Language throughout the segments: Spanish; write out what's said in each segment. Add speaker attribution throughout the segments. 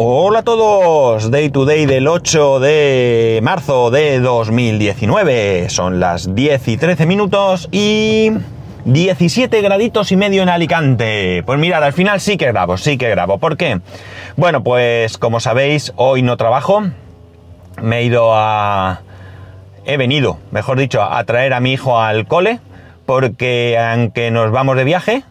Speaker 1: Hola a todos, Day to Day del 8 de marzo de 2019. Son las 10 y 13 minutos y 17 graditos y medio en Alicante. Pues mirad, al final sí que grabo, sí que grabo. ¿Por qué? Bueno, pues como sabéis, hoy no trabajo. Me he ido a... He venido, mejor dicho, a traer a mi hijo al cole porque aunque nos vamos de viaje,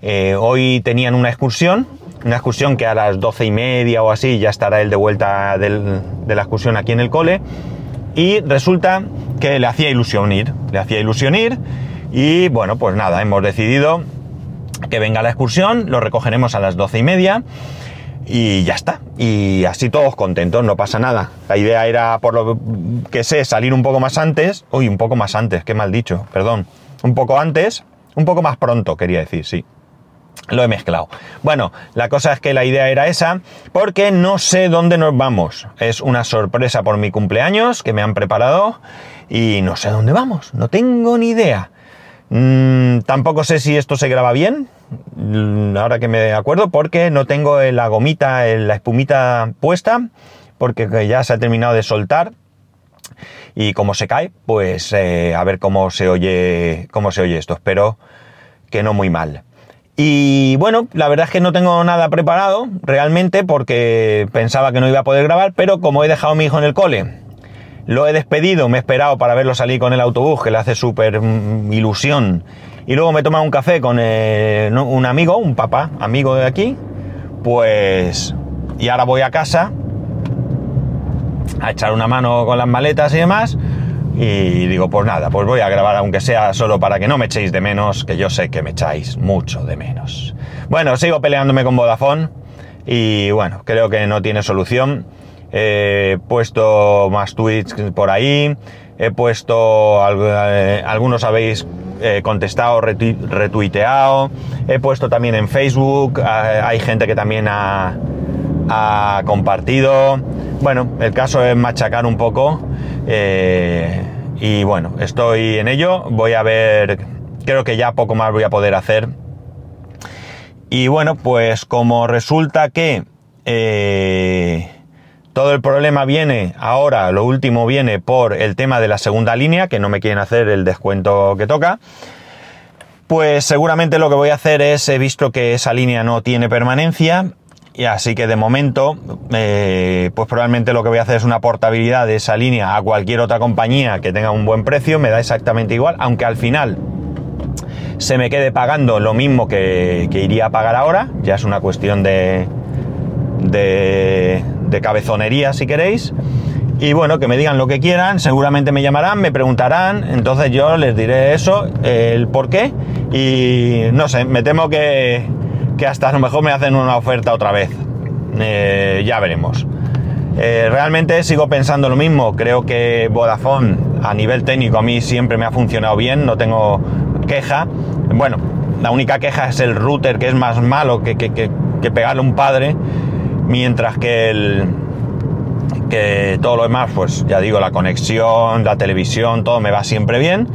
Speaker 1: eh, hoy tenían una excursión una excursión que a las doce y media o así ya estará él de vuelta de la excursión aquí en el cole. Y resulta que le hacía ilusión ir, le hacía ilusión ir. Y bueno, pues nada, hemos decidido que venga la excursión, lo recogeremos a las doce y media y ya está. Y así todos contentos, no pasa nada. La idea era, por lo que sé, salir un poco más antes. Uy, un poco más antes, qué mal dicho, perdón. Un poco antes, un poco más pronto, quería decir, sí. Lo he mezclado. Bueno, la cosa es que la idea era esa, porque no sé dónde nos vamos. Es una sorpresa por mi cumpleaños que me han preparado y no sé dónde vamos. No tengo ni idea. Mm, tampoco sé si esto se graba bien, mm, ahora que me acuerdo, porque no tengo la gomita, la espumita puesta, porque ya se ha terminado de soltar. Y como se cae, pues eh, a ver cómo se oye, cómo se oye esto. Espero que no muy mal. Y bueno, la verdad es que no tengo nada preparado realmente porque pensaba que no iba a poder grabar, pero como he dejado a mi hijo en el cole, lo he despedido, me he esperado para verlo salir con el autobús, que le hace súper mm, ilusión, y luego me he tomado un café con eh, un amigo, un papá, amigo de aquí, pues... Y ahora voy a casa a echar una mano con las maletas y demás, y digo, pues nada, pues voy a grabar aunque sea solo para que no me echéis de menos, que yo sé que me echáis mucho de menos. Bueno, sigo peleándome con Vodafone y bueno, creo que no tiene solución. He puesto más tweets por ahí, he puesto, eh, algunos habéis eh, contestado, retuiteado, he puesto también en Facebook, hay gente que también ha, ha compartido. Bueno, el caso es machacar un poco eh, y bueno, estoy en ello. Voy a ver, creo que ya poco más voy a poder hacer. Y bueno, pues como resulta que eh, todo el problema viene ahora, lo último viene por el tema de la segunda línea, que no me quieren hacer el descuento que toca. Pues seguramente lo que voy a hacer es, he visto que esa línea no tiene permanencia, y así que de momento, eh, pues probablemente lo que voy a hacer es una portabilidad de esa línea a cualquier otra compañía que tenga un buen precio, me da exactamente igual, aunque al final se me quede pagando lo mismo que, iría a pagar ahora, ya es una cuestión de, de, de cabezonería si queréis. Y bueno, que me digan lo que quieran, seguramente me llamarán, me preguntarán, entonces yo les diré eso, el por qué. Y no sé, me temo que, que hasta a lo mejor me hacen una oferta otra vez. Eh, ya veremos. Eh, realmente sigo pensando lo mismo. Creo que Vodafone a nivel técnico a mí siempre me ha funcionado bien, no tengo queja. Bueno, la única queja es el router que es más malo que, que, pegarle un padre, mientras que el que todo lo demás, pues ya digo, la conexión, la televisión, todo me va siempre bien.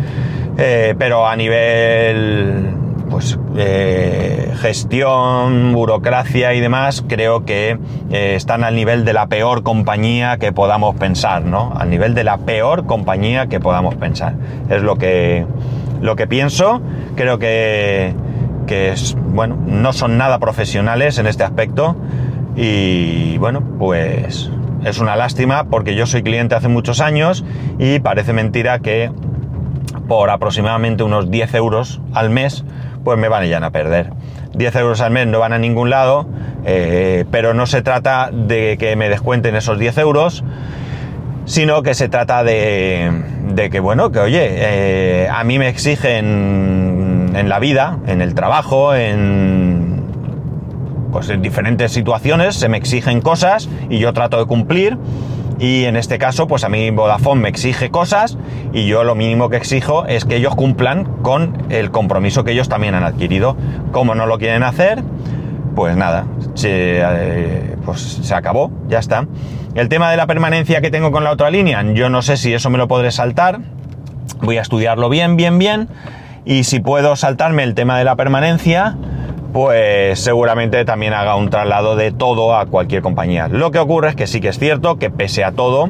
Speaker 1: Eh, pero a nivel pues eh, gestión, burocracia y demás, creo que eh, están al nivel de la peor compañía que podamos pensar, ¿no? Al nivel de la peor compañía que podamos pensar. Es lo que, lo que pienso. Creo que, que es, bueno, no son nada profesionales en este aspecto. Y bueno, pues es una lástima porque yo soy cliente hace muchos años y parece mentira que por aproximadamente unos 10 euros al mes pues me van a a perder. 10 euros al mes no van a ningún lado, eh, pero no se trata de que me descuenten esos 10 euros, sino que se trata de, que, bueno, que oye, eh, a mí me exigen en la vida, en el trabajo, en, pues en diferentes situaciones, se me exigen cosas y yo trato de cumplir y en este caso, pues a mí Vodafone me exige cosas y yo lo mínimo que exijo es que ellos cumplan con el compromiso que ellos también han adquirido. Como no lo quieren hacer, pues nada, eh, pues se acabó, ya está. El tema de la permanencia que tengo con la otra línea, yo no sé si eso me lo podré saltar. Voy a estudiarlo bien, bien, bien. Y si puedo saltarme el tema de la permanencia, pues seguramente también haga un traslado de todo a cualquier compañía. Lo que ocurre es que sí que es cierto que pese a todo,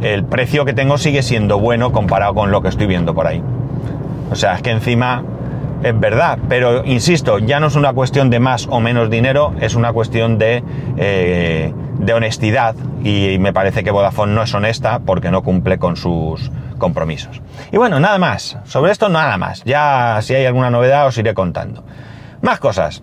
Speaker 1: el precio que tengo sigue siendo bueno comparado con lo que estoy viendo por ahí. O sea, es que encima es verdad, pero insisto, ya no es una cuestión de más o menos dinero, es una cuestión de, eh, de honestidad y me parece que Vodafone no es honesta porque no cumple con sus compromisos. Y bueno, nada más, sobre esto nada más, ya si hay alguna novedad os iré contando. Más cosas.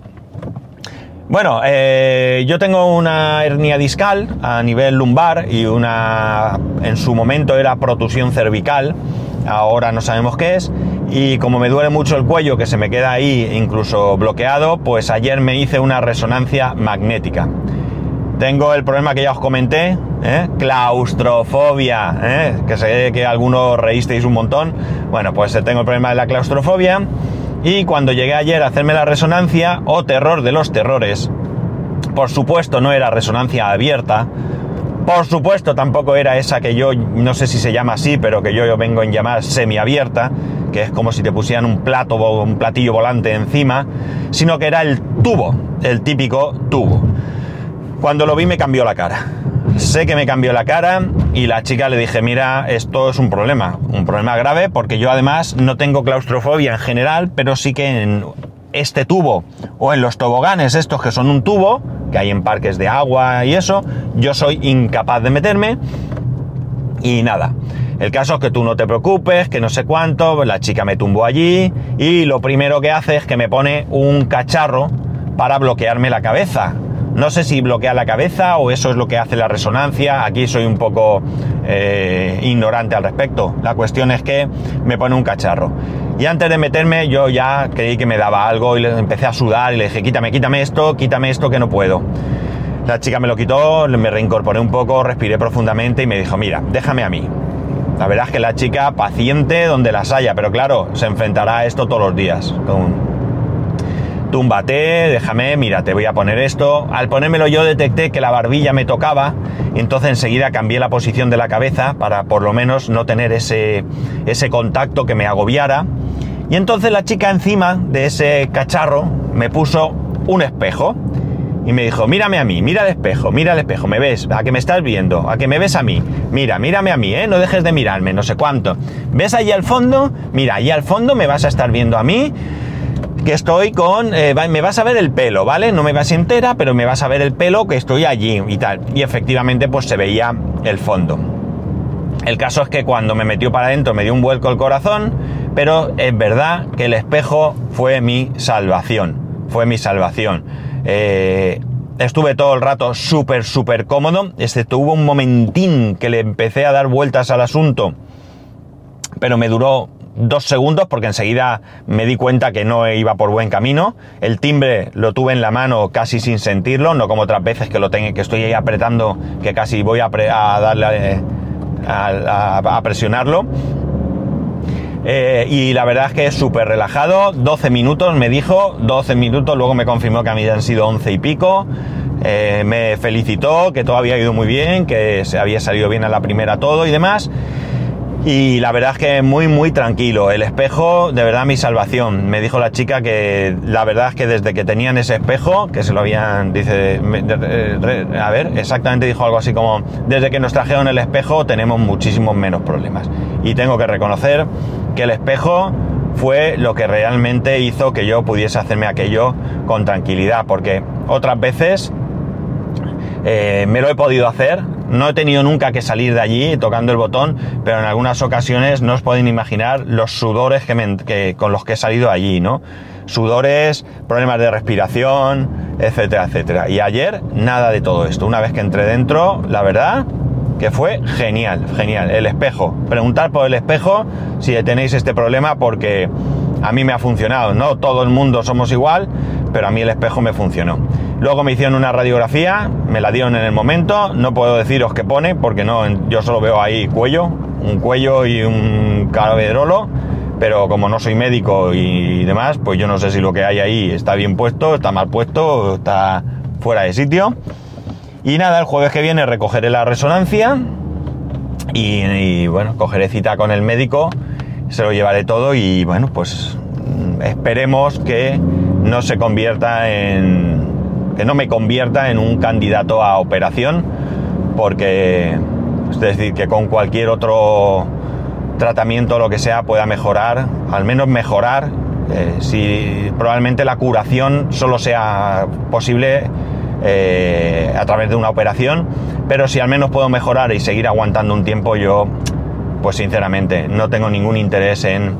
Speaker 1: Bueno, eh, yo tengo una hernia discal a nivel lumbar y una, en su momento era protusión cervical, ahora no sabemos qué es, y como me duele mucho el cuello, que se me queda ahí incluso bloqueado, pues ayer me hice una resonancia magnética. Tengo el problema que ya os comenté, ¿eh? claustrofobia, ¿eh? que sé que algunos reísteis un montón. Bueno, pues tengo el problema de la claustrofobia y cuando llegué ayer a hacerme la resonancia, oh terror de los terrores, por supuesto no era resonancia abierta, por supuesto tampoco era esa que yo, no sé si se llama así, pero que yo, yo vengo en llamar semiabierta, que es como si te pusieran un plato o un platillo volante encima, sino que era el tubo, el típico tubo. Cuando lo vi me cambió la cara. Sé que me cambió la cara y la chica le dije, mira, esto es un problema, un problema grave porque yo además no tengo claustrofobia en general, pero sí que en este tubo o en los toboganes estos que son un tubo, que hay en parques de agua y eso, yo soy incapaz de meterme y nada. El caso es que tú no te preocupes, que no sé cuánto, la chica me tumbó allí y lo primero que hace es que me pone un cacharro para bloquearme la cabeza. No sé si bloquea la cabeza o eso es lo que hace la resonancia. Aquí soy un poco eh, ignorante al respecto. La cuestión es que me pone un cacharro. Y antes de meterme yo ya creí que me daba algo y le empecé a sudar y le dije, quítame, quítame esto, quítame esto que no puedo. La chica me lo quitó, me reincorporé un poco, respiré profundamente y me dijo, mira, déjame a mí. La verdad es que la chica paciente donde las haya, pero claro, se enfrentará a esto todos los días. Túmbate, déjame, mira, te voy a poner esto. Al ponérmelo yo detecté que la barbilla me tocaba, entonces enseguida cambié la posición de la cabeza para por lo menos no tener ese, ese contacto que me agobiara. Y entonces la chica encima de ese cacharro me puso un espejo y me dijo, mírame a mí, mira el espejo, mira el espejo, me ves, a que me estás viendo, a que me ves a mí, mira, mírame a mí, ¿eh? no dejes de mirarme, no sé cuánto. ¿Ves allí al fondo? Mira, allí al fondo me vas a estar viendo a mí que estoy con... Eh, me vas a ver el pelo, ¿vale? No me vas entera, pero me vas a ver el pelo que estoy allí y tal. Y efectivamente pues se veía el fondo. El caso es que cuando me metió para adentro me dio un vuelco el corazón, pero es verdad que el espejo fue mi salvación. Fue mi salvación. Eh, estuve todo el rato súper, súper cómodo, excepto hubo un momentín que le empecé a dar vueltas al asunto, pero me duró dos segundos porque enseguida me di cuenta que no iba por buen camino. El timbre lo tuve en la mano casi sin sentirlo, no como otras veces que lo tengo, que estoy ahí apretando, que casi voy a, darle eh, a, presionarlo. Eh, y la verdad es que es súper relajado, 12 minutos me dijo, 12 minutos, luego me confirmó que a mí han sido 11 y pico. Eh, me felicitó, que todo había ido muy bien, que se había salido bien a la primera todo y demás. Y la verdad es que muy, muy tranquilo. El espejo, de verdad, mi salvación. Me dijo la chica que la verdad es que desde que tenían ese espejo, que se lo habían, dice, a ver, exactamente dijo algo así como, desde que nos trajeron el espejo tenemos muchísimos menos problemas. Y tengo que reconocer que el espejo fue lo que realmente hizo que yo pudiese hacerme aquello con tranquilidad, porque otras veces eh, me lo he podido hacer, no he tenido nunca que salir de allí tocando el botón, pero en algunas ocasiones no os pueden imaginar los sudores que, con los que he salido allí, ¿no? Sudores, problemas de respiración, etcétera, etcétera. Y ayer nada de todo esto. Una vez que entré dentro, la verdad que fue genial, genial. El espejo. Preguntar por el espejo si tenéis este problema porque a mí me ha funcionado. No todo el mundo somos igual, pero a mí el espejo me funcionó. Luego me hicieron una radiografía, me la dieron en el momento, no puedo deciros qué pone porque no, yo solo veo ahí cuello, un cuello y un cabedrolo, pero como no soy médico y demás, pues yo no sé si lo que hay ahí está bien puesto, está mal puesto, está fuera de sitio. Y nada, el jueves que viene recogeré la resonancia y, y bueno, cogeré cita con el médico, se lo llevaré todo y bueno, pues esperemos que no se convierta en. que no me convierta en un candidato a operación, porque. es decir, que con cualquier otro tratamiento, lo que sea, pueda mejorar, al menos mejorar. eh, si probablemente la curación solo sea posible eh, a través de una operación, pero si al menos puedo mejorar y seguir aguantando un tiempo, yo, pues sinceramente, no tengo ningún interés en,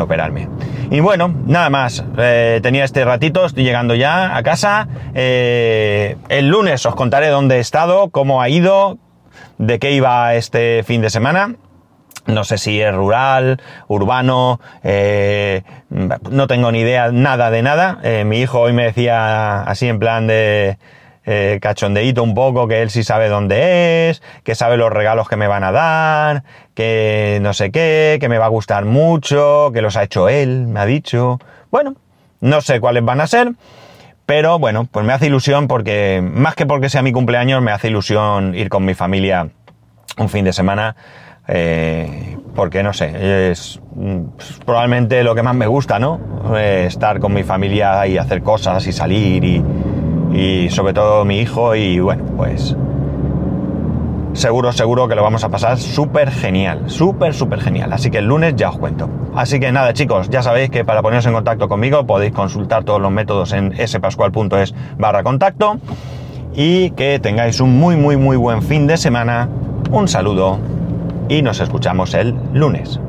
Speaker 1: operarme. Y bueno, nada más, eh, tenía este ratito, estoy llegando ya a casa. Eh, el lunes os contaré dónde he estado, cómo ha ido, de qué iba este fin de semana. No sé si es rural, urbano, eh, no tengo ni idea nada de nada. Mi hijo hoy me decía así en plan de eh, cachondeíto un poco que él sí sabe dónde es, que sabe los regalos que me van a dar, que no sé qué, que me va a gustar mucho, que los ha hecho él, me ha dicho. Bueno, no sé cuáles van a ser, pero bueno, pues me hace ilusión porque, más que porque sea mi cumpleaños, me hace ilusión ir con mi familia un fin de semana eh, porque no sé, es mm, probablemente lo que más me gusta, ¿no? Eh, estar con mi familia y hacer cosas y salir y, y sobre todo mi hijo y bueno, pues seguro, seguro que lo vamos a pasar súper genial, súper, súper genial. Así que el lunes ya os cuento. Así que nada chicos, ya sabéis que para poneros en contacto conmigo podéis consultar todos los métodos en spascual.es barra contacto y que tengáis un muy, muy, muy buen fin de semana. Un saludo y nos escuchamos el lunes.